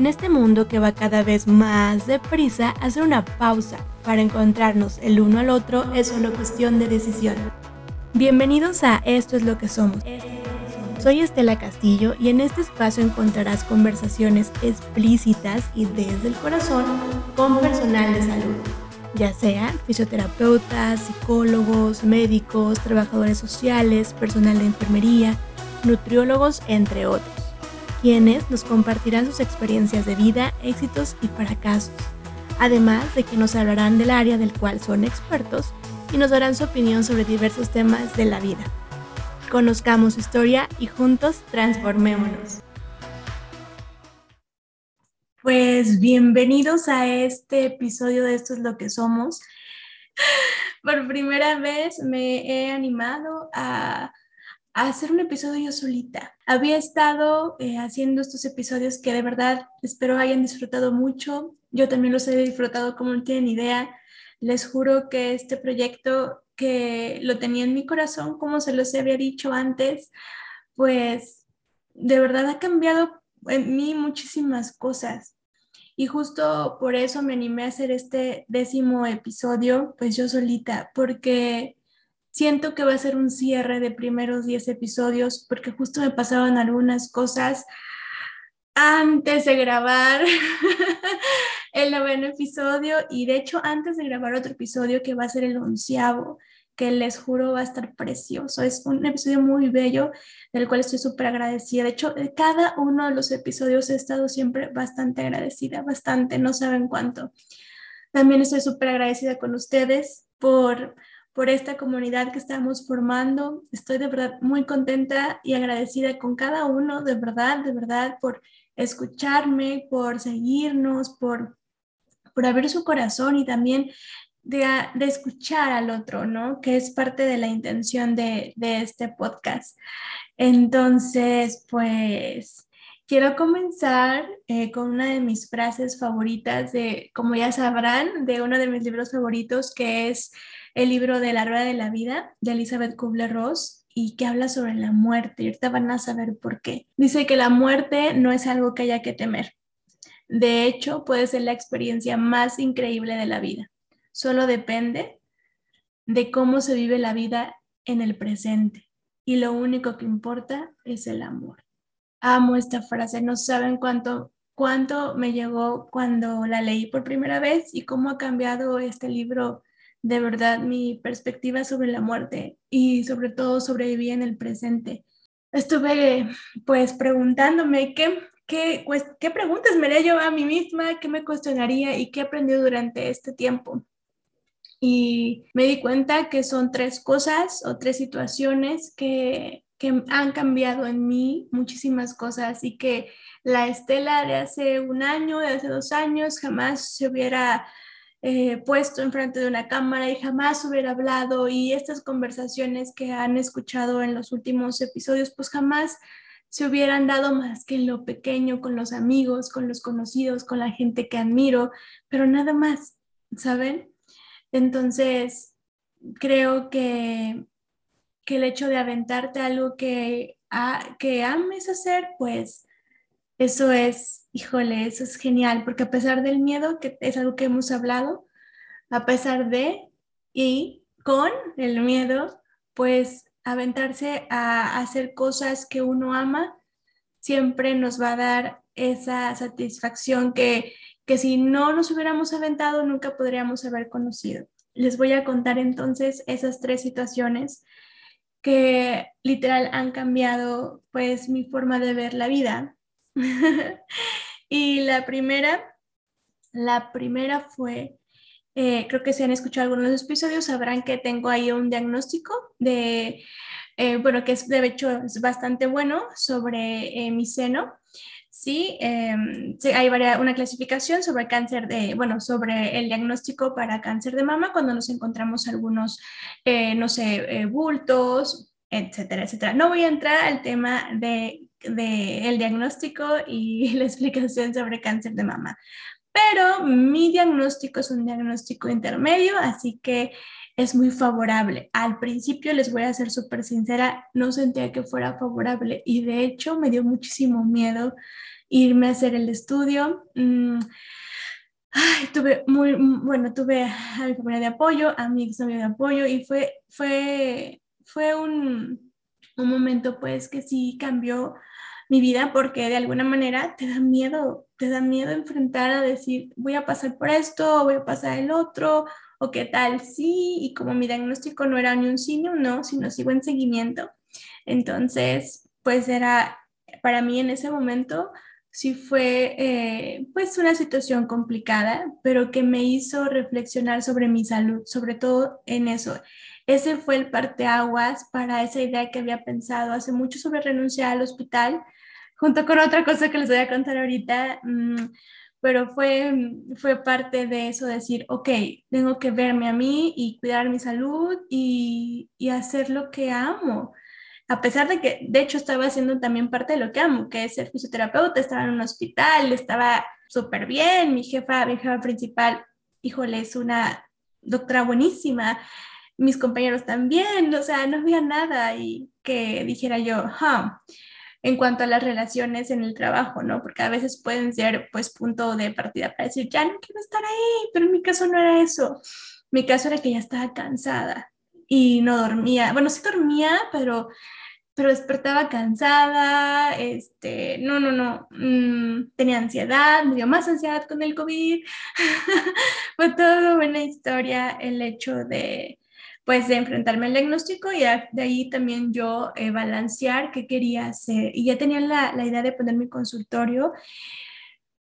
En este mundo que va cada vez más deprisa, hacer una pausa para encontrarnos el uno al otro es solo cuestión de decisión. Bienvenidos a Esto es lo que somos. Soy Estela Castillo y en este espacio encontrarás conversaciones explícitas y desde el corazón con personal de salud, ya sean fisioterapeutas, psicólogos, médicos, trabajadores sociales, personal de enfermería, nutriólogos, entre otros quienes nos compartirán sus experiencias de vida, éxitos y fracasos, además de que nos hablarán del área del cual son expertos y nos darán su opinión sobre diversos temas de la vida. Conozcamos su historia y juntos transformémonos. Pues bienvenidos a este episodio de Esto es lo que somos. Por primera vez me he animado a hacer un episodio yo solita. Había estado eh, haciendo estos episodios que de verdad espero hayan disfrutado mucho. Yo también los he disfrutado como no tienen idea. Les juro que este proyecto que lo tenía en mi corazón, como se los había dicho antes, pues de verdad ha cambiado en mí muchísimas cosas. Y justo por eso me animé a hacer este décimo episodio, pues yo solita, porque siento que va a ser un cierre de primeros 10 episodios porque justo me pasaban algunas cosas antes de grabar el noveno episodio y de hecho antes de grabar otro episodio que va a ser el onceavo que les juro va a estar precioso. Es un episodio muy bello del cual estoy súper agradecida. De hecho, de cada uno de los episodios he estado siempre bastante agradecida, bastante, no saben cuánto. También estoy súper agradecida con ustedes por por esta comunidad que estamos formando. Estoy de verdad muy contenta y agradecida con cada uno, de verdad, de verdad, por escucharme, por seguirnos, por, por abrir su corazón y también de, de, escuchar al otro, ¿no? Que es parte de la intención de, de este podcast. Entonces, pues quiero comenzar eh, con una de mis frases favoritas de, como ya sabrán, de uno de mis libros favoritos, que es el libro de La Rueda de la Vida de Elizabeth Kubler-Ross y que habla sobre la muerte. Y ahorita van a saber por qué. Dice que la muerte no es algo que haya que temer. De hecho, puede ser la experiencia más increíble de la vida. Solo depende de cómo se vive la vida en el presente. Y lo único que importa es el amor. Amo esta frase. No saben cuánto cuánto me llegó cuando la leí por primera vez y cómo ha cambiado este libro de verdad mi perspectiva sobre la muerte y sobre todo sobrevivir en el presente. Estuve pues preguntándome qué, qué, pues, qué preguntas me haría yo a mí misma, qué me cuestionaría y qué he aprendido durante este tiempo. Y me di cuenta que son tres cosas o tres situaciones que, que han cambiado en mí muchísimas cosas y que la Estela de hace un año, de hace dos años, jamás se hubiera eh, puesto enfrente de una cámara y jamás hubiera hablado y estas conversaciones que han escuchado en los últimos episodios, pues jamás se hubieran dado más que en lo pequeño, con los amigos, con los conocidos, con la gente que admiro, pero nada más, ¿saben? Entonces, creo que, que el hecho de aventarte algo que, que ames hacer, pues eso es, híjole, eso es genial, porque a pesar del miedo, que es algo que hemos hablado, a pesar de y con el miedo, pues aventarse a hacer cosas que uno ama, siempre nos va a dar esa satisfacción que, que si no nos hubiéramos aventado, nunca podríamos haber conocido. Les voy a contar entonces esas tres situaciones que literal han cambiado pues mi forma de ver la vida y la primera, la primera fue, eh, creo que si han escuchado algunos episodios, sabrán que tengo ahí un diagnóstico de, eh, bueno, que es de hecho es bastante bueno sobre eh, mi seno. Sí, hay una clasificación sobre cáncer de, bueno, sobre el diagnóstico para cáncer de mama cuando nos encontramos algunos, no sé, bultos, etcétera, etcétera. No voy a entrar al tema de del diagnóstico y la explicación sobre cáncer de mama. Pero mi diagnóstico es un diagnóstico intermedio, así que es muy favorable. Al principio, les voy a ser súper sincera, no sentía que fuera favorable y de hecho me dio muchísimo miedo irme a hacer el estudio. Mm, tuve muy, bueno, tuve a mi familia de apoyo, a mi exnovio de apoyo y fue, fue, fue un, un momento pues que sí cambió mi vida porque de alguna manera te da miedo, te da miedo enfrentar a decir, voy a pasar por esto, voy a pasar el otro, o qué tal sí, y como mi diagnóstico no era ni un sí ni un no, sino sigo en seguimiento. Entonces, pues era, para mí en ese momento, sí fue eh, pues una situación complicada, pero que me hizo reflexionar sobre mi salud, sobre todo en eso. Ese fue el parteaguas para esa idea que había pensado hace mucho sobre renunciar al hospital, junto con otra cosa que les voy a contar ahorita. Mm, pero fue, fue parte de eso, decir, ok, tengo que verme a mí y cuidar mi salud y, y hacer lo que amo. A pesar de que, de hecho, estaba haciendo también parte de lo que amo, que es ser fisioterapeuta, estaba en un hospital, estaba súper bien, mi jefa, mi jefa principal, híjole, es una doctora buenísima, mis compañeros también, o sea, no había nada y que dijera yo, huh, en cuanto a las relaciones en el trabajo, ¿no? Porque a veces pueden ser pues punto de partida para decir, ya no quiero estar ahí, pero en mi caso no era eso. Mi caso era que ya estaba cansada y no dormía. Bueno, sí dormía, pero, pero despertaba cansada, este, no, no, no, mm, tenía ansiedad, me dio más ansiedad con el COVID. Fue toda una historia el hecho de, pues de enfrentarme al diagnóstico y de ahí también yo eh, balancear qué quería hacer. Y ya tenía la, la idea de poner mi consultorio,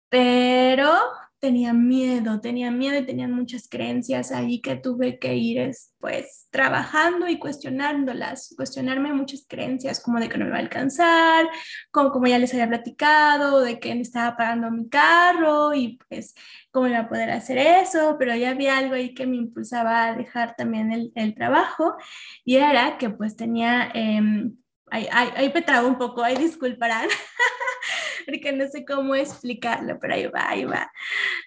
pero tenía miedo, tenía miedo y tenía muchas creencias ahí que tuve que ir pues trabajando y cuestionándolas, cuestionarme muchas creencias como de que no me va a alcanzar, como, como ya les había platicado, de que me estaba pagando mi carro y pues cómo iba a poder hacer eso, pero ya había algo ahí que me impulsaba a dejar también el, trabajo y era que pues tenía... Eh, ahí, ahí, me trago un poco, ahí disculparán, porque no sé cómo explicarlo, pero ahí va, ahí va,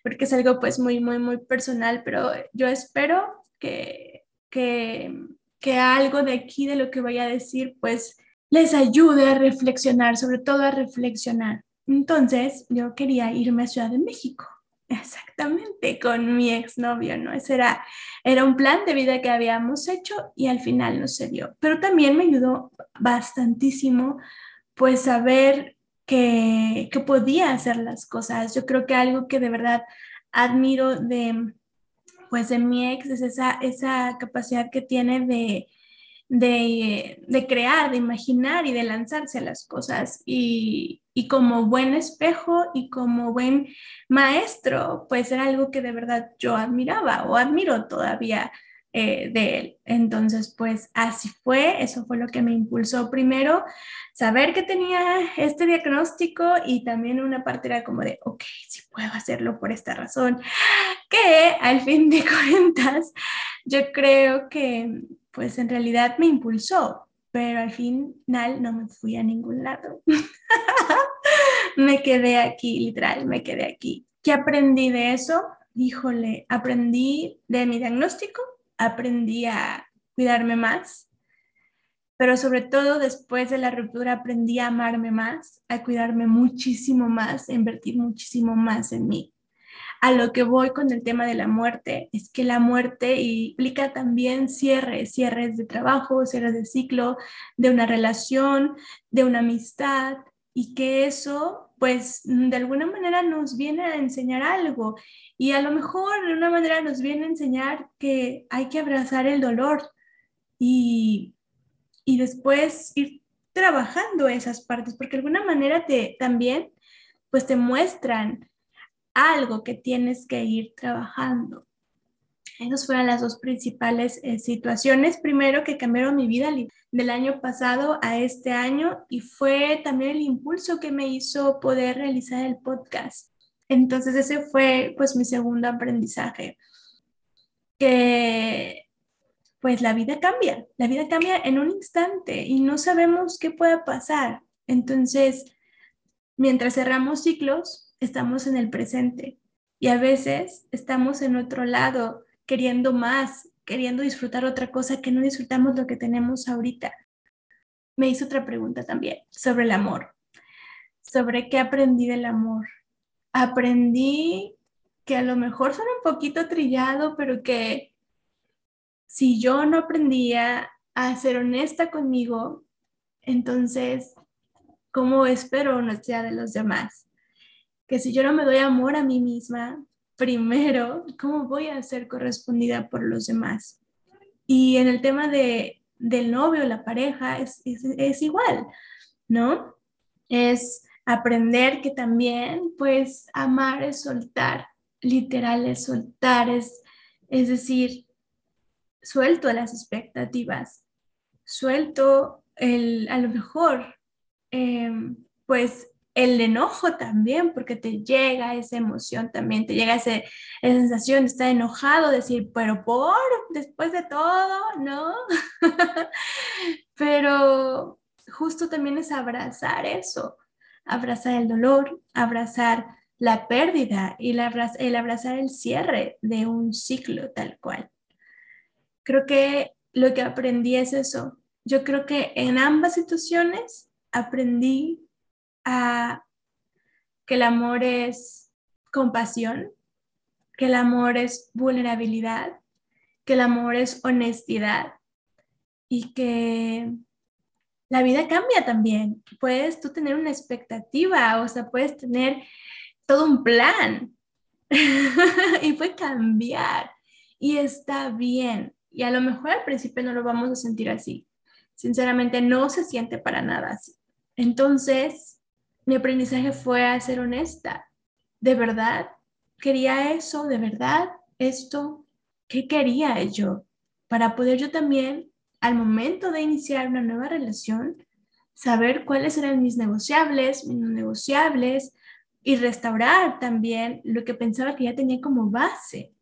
porque es algo pues muy, muy, muy personal, pero yo espero que, que, que algo de aquí, de lo que voy a decir, pues les ayude a reflexionar, sobre todo a reflexionar. Entonces, yo quería irme a Ciudad de México. Exactamente, con mi exnovio, ¿no? Ese era, era un plan de vida que habíamos hecho y al final no se dio. Pero también me ayudó bastantísimo, pues, saber que, que podía hacer las cosas. Yo creo que algo que de verdad admiro de, pues, de mi ex es esa, esa capacidad que tiene de, de, de, crear, de imaginar y de lanzarse a las cosas. Y, y, como buen espejo y como buen maestro, pues era algo que de verdad yo admiraba o admiro todavía eh, de él. Entonces, pues así fue, eso fue lo que me impulsó primero, saber que tenía este diagnóstico y también una parte era como de, ok, sí puedo hacerlo por esta razón, que al fin de cuentas, yo creo que pues en realidad me impulsó, pero al final no me fui a ningún lado. me quedé aquí, literal, me quedé aquí. ¿Qué aprendí de eso? Híjole, aprendí de mi diagnóstico, aprendí a cuidarme más, pero sobre todo después de la ruptura aprendí a amarme más, a cuidarme muchísimo más, a invertir muchísimo más en mí a lo que voy con el tema de la muerte es que la muerte implica también cierres, cierres de trabajo, cierres de ciclo, de una relación, de una amistad, y que eso, pues, de alguna manera nos viene a enseñar algo. Y a lo mejor de una manera nos viene a enseñar que hay que abrazar el dolor y, y después ir trabajando esas partes, porque de alguna manera te, también, pues, te muestran algo que tienes que ir trabajando. Esas fueron las dos principales eh, situaciones. Primero, que cambiaron mi vida del año pasado a este año y fue también el impulso que me hizo poder realizar el podcast. Entonces, ese fue pues mi segundo aprendizaje. Que pues la vida cambia, la vida cambia en un instante y no sabemos qué puede pasar. Entonces, mientras cerramos ciclos, estamos en el presente y a veces estamos en otro lado queriendo más queriendo disfrutar otra cosa que no disfrutamos lo que tenemos ahorita. Me hizo otra pregunta también sobre el amor, sobre qué aprendí del amor. Aprendí que a lo mejor suena un poquito trillado, pero que si yo no aprendía a ser honesta conmigo, entonces, ¿cómo espero honestidad de los demás? Que si yo no me doy amor a mí misma, primero, ¿cómo voy a ser correspondida por los demás? Y en el tema de, del novio, la pareja, es, es, igual, ¿no? Es aprender que también, pues, amar es soltar, literal es soltar, es, es decir, suelto las expectativas, suelto el, a lo mejor, em, pues el enojo también, porque te llega esa emoción también, te llega esa sensación de estar enojado, decir, pero por, después de todo, ¿no? pero justo también es abrazar eso, abrazar el dolor, abrazar la pérdida y el abrazar el cierre de un ciclo tal cual. Creo que lo que aprendí es eso. Yo creo que en ambas situaciones aprendí a que el amor es compasión, que el amor es vulnerabilidad, que el amor es honestidad y que la vida cambia también. Puedes tú tener una expectativa, o sea, puedes tener todo un plan y puede cambiar y está bien. Y a lo mejor al principio no lo vamos a sentir así. Sinceramente, no se siente para nada así. Entonces, mi aprendizaje fue a ser honesta. ¿De verdad quería eso? ¿De verdad esto? ¿Qué quería yo? Para poder yo también, al momento de iniciar una nueva relación, saber cuáles eran mis negociables, mis no negociables y restaurar también lo que pensaba que ya tenía como base.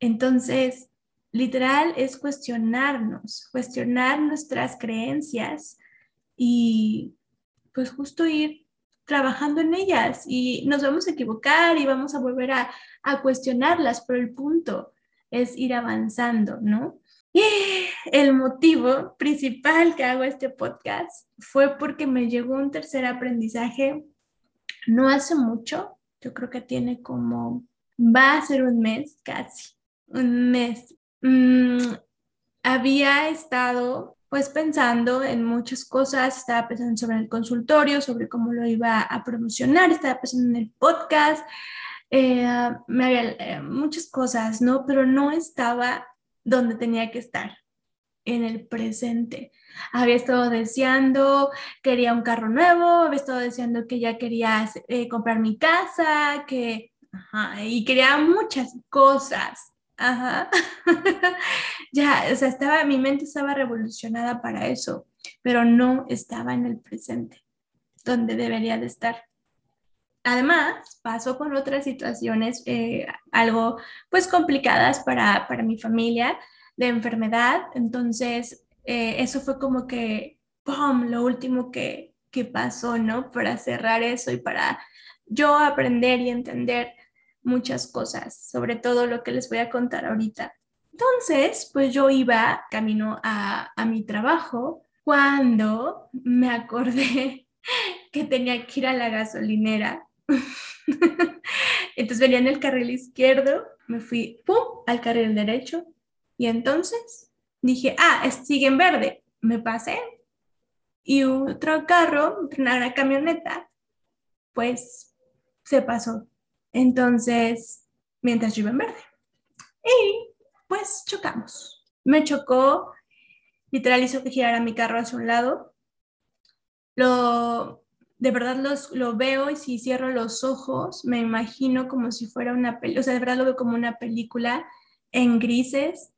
Entonces, literal es cuestionarnos, cuestionar nuestras creencias y pues justo ir trabajando en ellas y nos vamos a equivocar y vamos a volver a, cuestionarlas, pero el punto es ir avanzando, ¿no? Y el motivo principal que hago este podcast fue porque me llegó un tercer aprendizaje no hace mucho, yo creo que tiene como, va a ser un mes casi, un mes. Mm, había estado pues pensando en muchas cosas, estaba pensando sobre el consultorio, sobre cómo lo iba a promocionar, estaba pensando en el podcast, eh, me había eh, muchas cosas, ¿no? Pero no estaba donde tenía que estar, en el presente. Había estado deseando, quería un carro nuevo, había estado deseando que ya quería eh, comprar mi casa, que, y quería muchas cosas Ajá. ya, o sea, estaba, mi mente estaba revolucionada para eso, pero no estaba en el presente, donde debería de estar. Además, pasó con otras situaciones eh, algo pues complicadas para, para, mi familia de enfermedad, entonces eh, eso fue como que, ¡pum!, lo último que, que pasó, ¿no? Para cerrar eso y para yo aprender y entender muchas cosas, sobre todo lo que les voy a contar ahorita. Entonces, pues yo iba camino a, a mi trabajo cuando me acordé que tenía que ir a la gasolinera. entonces venía en el carril izquierdo, me fui ¡pum! al carril derecho y entonces dije, ah, sigue en verde, me pasé y otro carro, una camioneta, pues se pasó entonces, mientras yo iba en verde. Y pues chocamos. Me chocó, literal hizo que girara mi carro hacia un lado. Lo, de verdad los, lo veo y si cierro los ojos, me imagino como si fuera una película, o sea, de verdad lo veo como una película en grises,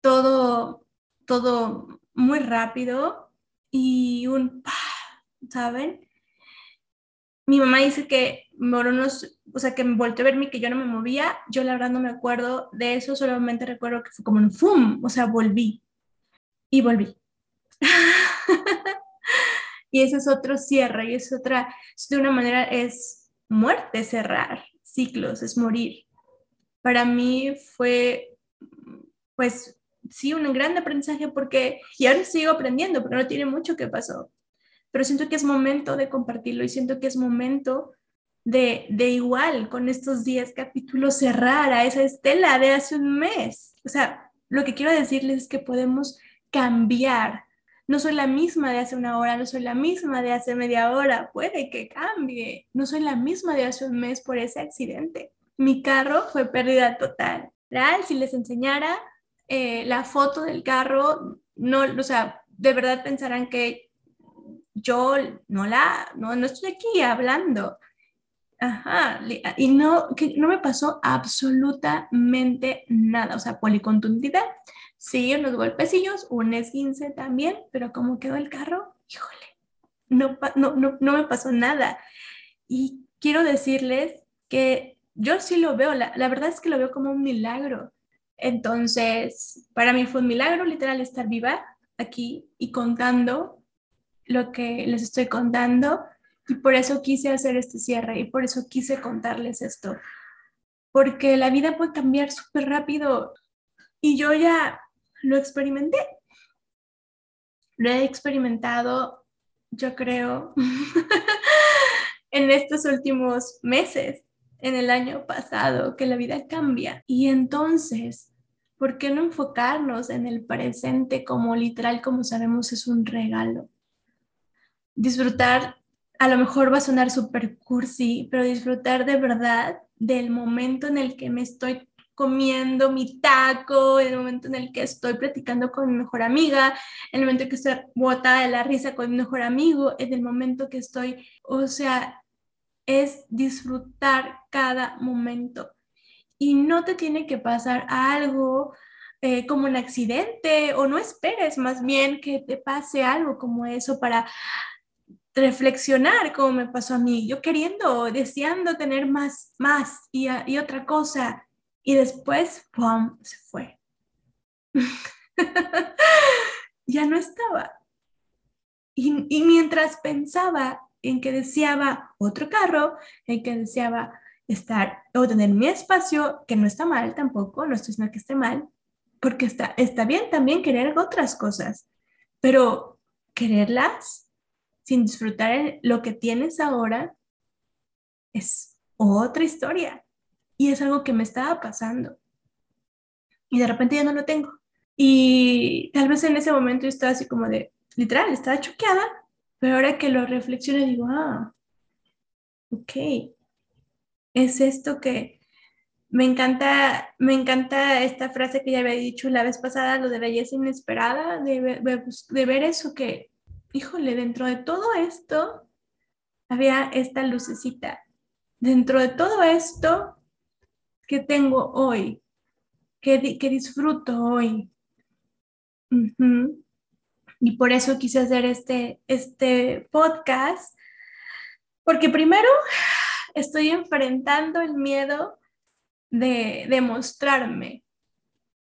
todo, todo muy rápido y un, ¿saben? Mi mamá dice que unos, o sea, que me volteó a verme que yo no me movía, yo la verdad no me acuerdo de eso, solamente recuerdo que fue como un ¡fum! O sea, volví y volví. y ese es otro cierre y es otra, de una manera es muerte, cerrar ciclos, es morir. Para mí fue, pues, sí, un gran aprendizaje porque, y ahora sigo aprendiendo, pero no tiene mucho que pasó. Pero siento que es momento de compartirlo y siento que es momento de, de igual con estos 10 capítulos cerrar a esa estela de hace un mes. O sea, lo que quiero decirles es que podemos cambiar. No soy la misma de hace una hora, no soy la misma de hace media hora, puede que cambie. No soy la misma de hace un mes por ese accidente. Mi carro fue pérdida total. Real, si les enseñara eh, la foto del carro, no, o sea, de verdad pensarán que yo no la, no, no estoy aquí hablando. Ajá, y no, que no me pasó absolutamente nada, o sea, policontundida, sí, unos golpecillos, un esguince también, pero ¿cómo quedó el carro? Híjole, no, no, no, no me pasó nada. Y quiero decirles que yo sí lo veo, la, la verdad es que lo veo como un milagro. Entonces, para mí fue un milagro literal estar viva aquí y contando lo que les estoy contando y por eso quise hacer este cierre y por eso quise contarles esto. Porque la vida puede cambiar súper rápido y yo ya lo experimenté. Lo he experimentado, yo creo, en estos últimos meses, en el año pasado, que la vida cambia. Y entonces, ¿por qué no enfocarnos en el presente como literal, como sabemos, es un regalo? Disfrutar a lo mejor va a sonar súper cursi, pero disfrutar de verdad del momento en el que me estoy comiendo mi taco, el momento en el que estoy platicando con mi mejor amiga, el momento en que estoy botada de la risa con mi mejor amigo, en el momento que estoy, o sea, es disfrutar cada momento. Y no te tiene que pasar algo eh, como un accidente o no esperes más bien que te pase algo como eso para reflexionar como me pasó a mí, yo queriendo, deseando tener más, más y, y otra cosa, y después, ¡pum!, se fue. ya no estaba. Y, y, mientras pensaba en que deseaba otro carro, en que deseaba estar o tener mi espacio, que no está mal tampoco, no estoy diciendo que esté mal, porque está, está bien también querer otras cosas, pero quererlas sin disfrutar lo que tienes ahora, es otra historia. Y es algo que me estaba pasando. Y de repente ya no lo tengo. Y tal vez en ese momento yo estaba así como de, literal, estaba choqueada, pero ahora que lo reflexiono digo, ah, ok, es esto que me encanta, me encanta esta frase que ya había dicho la vez pasada, lo de belleza inesperada, de, de ver eso que híjole, dentro de todo esto había esta lucecita. Dentro de todo esto que tengo hoy, que, disfruto hoy. Y por eso quise hacer este, este podcast, porque primero estoy enfrentando el miedo de, de mostrarme,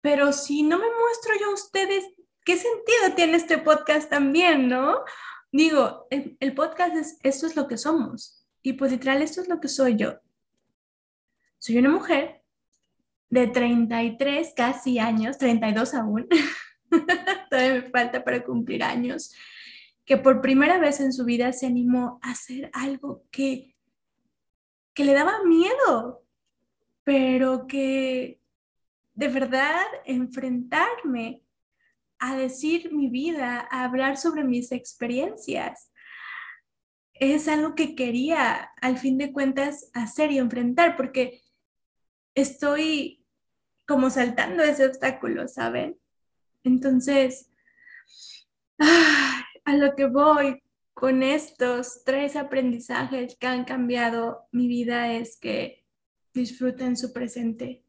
pero si no me muestro yo a ustedes, ¿qué sentido tiene este podcast también, no? Digo, el, podcast es, esto es lo que somos. Y pues literal, esto es lo que soy yo. Soy una mujer de 33 casi años, 32 aún, todavía me falta para cumplir años, que por primera vez en su vida se animó a hacer algo que, que le daba miedo, pero que de verdad enfrentarme a decir mi vida, a hablar sobre mis experiencias. Es algo que quería, al fin de cuentas, hacer y enfrentar, porque estoy como saltando ese obstáculo, ¿saben? Entonces, a lo que voy con estos tres aprendizajes que han cambiado mi vida es que disfruten su presente,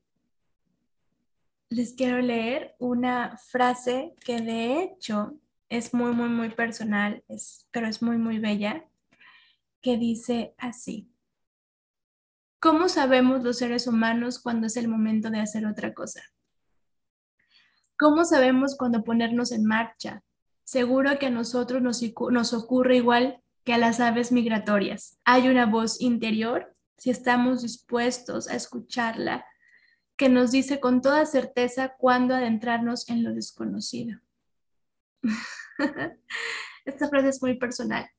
les quiero leer una frase que de hecho es muy, muy, muy personal, es, pero es muy, muy bella, que dice así. ¿Cómo sabemos los seres humanos cuando es el momento de hacer otra cosa? ¿Cómo sabemos cuando ponernos en marcha? Seguro que a nosotros nos, nos ocurre igual que a las aves migratorias. Hay una voz interior, si estamos dispuestos a escucharla que nos dice con toda certeza cuándo adentrarnos en lo desconocido. Esta frase es muy personal,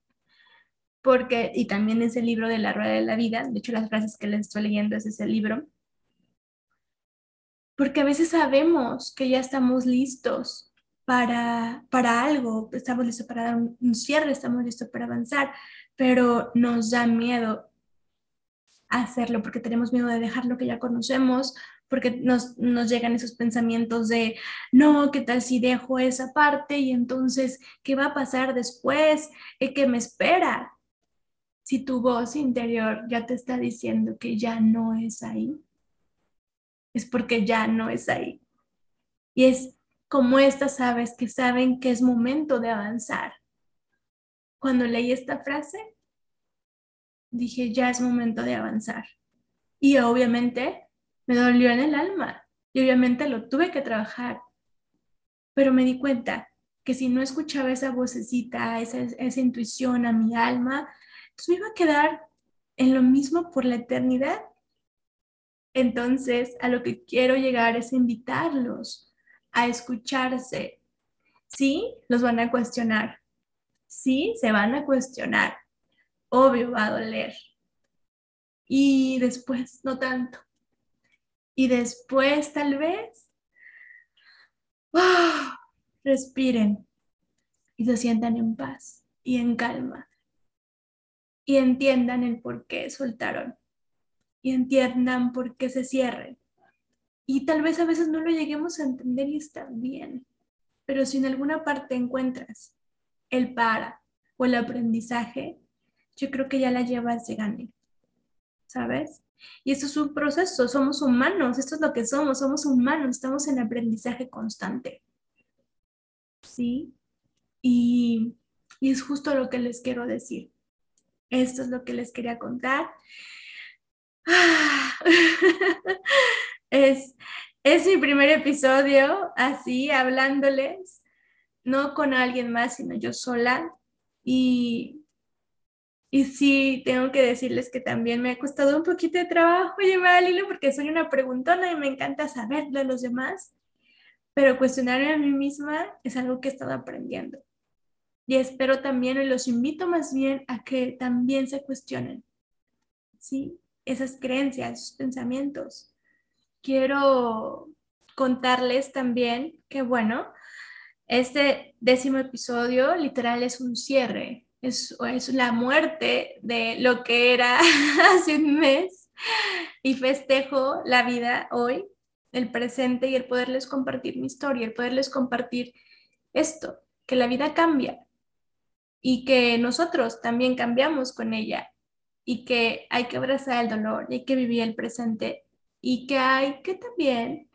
porque, y también es el libro de la rueda de la vida, de hecho las frases que les estoy leyendo es ese libro, porque a veces sabemos que ya estamos listos para, para algo, estamos listos para dar un, un cierre, estamos listos para avanzar, pero nos da miedo hacerlo porque tenemos miedo de dejar lo que ya conocemos porque nos, llegan esos pensamientos de, no, ¿qué tal si dejo esa parte? Y entonces, ¿qué va a pasar después? ¿Qué me espera? Si tu voz interior ya te está diciendo que ya no es ahí, es porque ya no es ahí. Y es como estas aves que saben que es momento de avanzar. Cuando leí esta frase, dije, ya es momento de avanzar. Y obviamente me dolió en el alma y obviamente lo tuve que trabajar, pero me di cuenta que si no escuchaba esa vocecita, esa, esa intuición a mi alma, pues me iba a quedar en lo mismo por la eternidad. Entonces, a lo que quiero llegar es invitarlos a escucharse. Sí, los van a cuestionar. Sí, se van a cuestionar. Obvio va a doler. Y después, no tanto. Y después tal vez ¡ah! respiren y se sientan en paz y en calma. Y entiendan el por qué soltaron. Y entiendan por qué se cierren. Y tal vez a veces no lo lleguemos a entender y está bien. Pero si en alguna parte encuentras el para o el aprendizaje, yo creo que ya la llevas de. ¿Sabes? Y esto es un proceso, somos humanos, esto es lo que somos, somos humanos, estamos en aprendizaje constante. ¿Sí? Y, es justo lo que les quiero decir. Esto es lo que les quería contar. es, es mi primer episodio así, hablándoles, no con alguien más, sino yo sola. Y y sí, tengo que decirles que también me ha costado un poquito de trabajo llevar al hilo porque soy una preguntona y me encanta saber de los demás, pero cuestionarme a mí misma es algo que he estado aprendiendo. Y espero también, y los invito más bien a que también se cuestionen, ¿sí? Esas creencias, esos pensamientos. Quiero contarles también que, bueno, este décimo episodio literal es un cierre es, es la muerte de lo que era hace un mes y festejo la vida hoy, el presente y el poderles compartir mi historia, el poderles compartir esto, que la vida cambia y que nosotros también cambiamos con ella y que hay que abrazar el dolor y hay que vivir el presente y que hay que también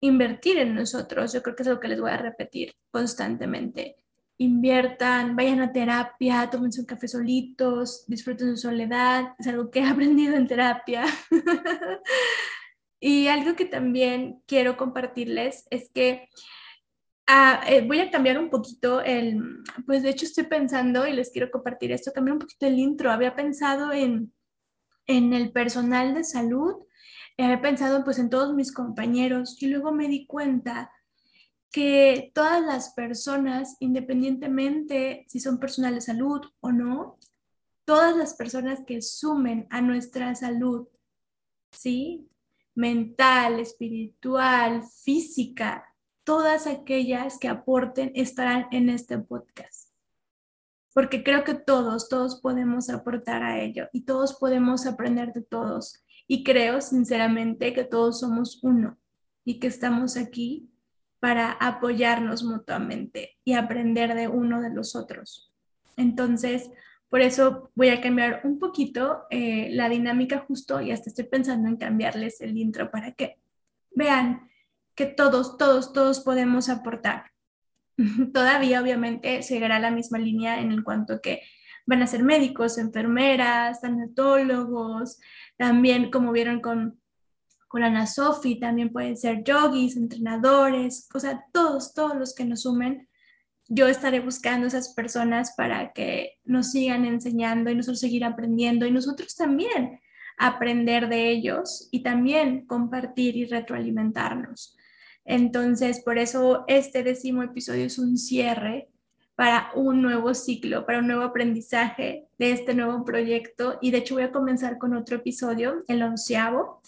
invertir en nosotros. Yo creo que es lo que les voy a repetir constantemente inviertan, vayan a terapia, tómense un café solitos, disfruten su soledad, es algo que he aprendido en terapia. y algo que también quiero compartirles es que ah, eh, voy a cambiar un poquito el, pues de hecho estoy pensando y les quiero compartir esto, cambiar un poquito el intro, había pensado en, en el personal de salud, había pensado pues en todos mis compañeros y luego me di cuenta que todas las personas, independientemente si son personal de salud o no, todas las personas que sumen a nuestra salud, ¿sí? Mental, espiritual, física, todas aquellas que aporten estarán en este podcast. Porque creo que todos, todos podemos aportar a ello y todos podemos aprender de todos. Y creo sinceramente que todos somos uno y que estamos aquí para apoyarnos mutuamente y aprender de uno de los otros. Entonces, por eso voy a cambiar un poquito eh, la dinámica justo y hasta estoy pensando en cambiarles el intro para que vean que todos, todos, todos podemos aportar. Todavía obviamente seguirá la misma línea en cuanto que van a ser médicos, enfermeras, tanatólogos, también como vieron con con Ana Sofi, también pueden ser yogis, entrenadores, o sea, todos, todos los que nos sumen. Yo estaré buscando esas personas para que nos sigan enseñando y nosotros seguir aprendiendo y nosotros también aprender de ellos y también compartir y retroalimentarnos. Entonces, por eso este décimo episodio es un cierre para un nuevo ciclo, para un nuevo aprendizaje de este nuevo proyecto. Y de hecho voy a comenzar con otro episodio, el onceavo,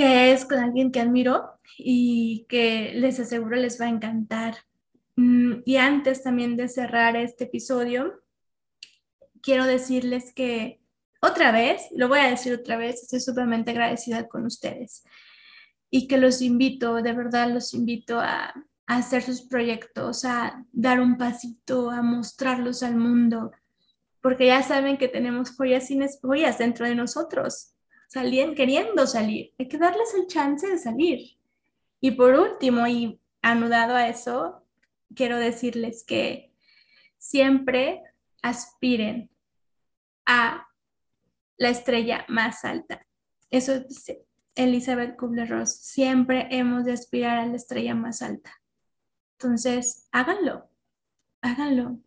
que es con alguien que admiro y que les aseguro les va a encantar. Mm, y antes también de cerrar este episodio, quiero decirles que otra vez, lo voy a decir otra vez, estoy súper agradecida con ustedes y que los invito, de verdad los invito a, hacer sus proyectos, a dar un pasito, a mostrarlos al mundo, porque ya saben que tenemos joyas joyas dentro de nosotros, saliendo, queriendo salir. Hay que darles el chance de salir. Y por último, y anudado a eso, quiero decirles que siempre aspiren a la estrella más alta. Eso dice Elizabeth Kubler-Ross. Siempre hemos de aspirar a la estrella más alta. Entonces, háganlo, háganlo.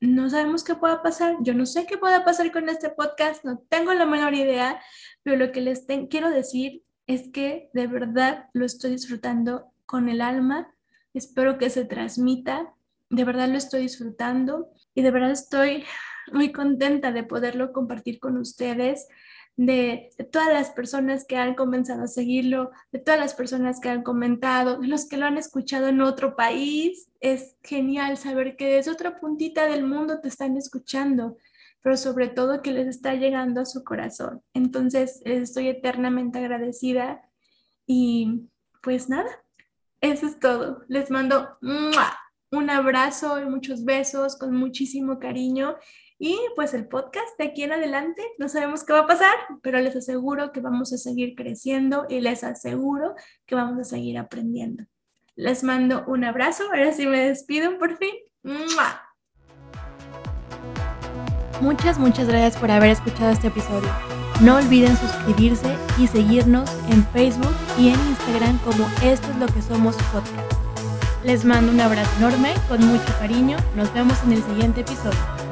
No sabemos qué pueda pasar. Yo no sé qué pueda pasar con este podcast, no tengo la menor idea, pero lo que les quiero decir es que de verdad lo estoy disfrutando con el alma. Espero que se transmita. De verdad lo estoy disfrutando y de verdad estoy muy contenta de poderlo compartir con ustedes de, todas las personas que han comenzado a seguirlo, de todas las personas que han comentado, de los que lo han escuchado en otro país. Es genial saber que desde otra puntita del mundo te están escuchando, pero sobre todo que les está llegando a su corazón. Entonces, estoy eternamente agradecida y pues nada, eso es todo. Les mando un abrazo y muchos besos con muchísimo cariño y pues el podcast de aquí en adelante, no sabemos qué va a pasar, pero les aseguro que vamos a seguir creciendo y les aseguro que vamos a seguir aprendiendo. Les mando un abrazo, ahora sí me despido por fin. Muchas, muchas gracias por haber escuchado este episodio. No olviden suscribirse y seguirnos en Facebook y en Instagram como Esto es lo que somos podcast. Les mando un abrazo enorme, con mucho cariño. Nos vemos en el siguiente episodio.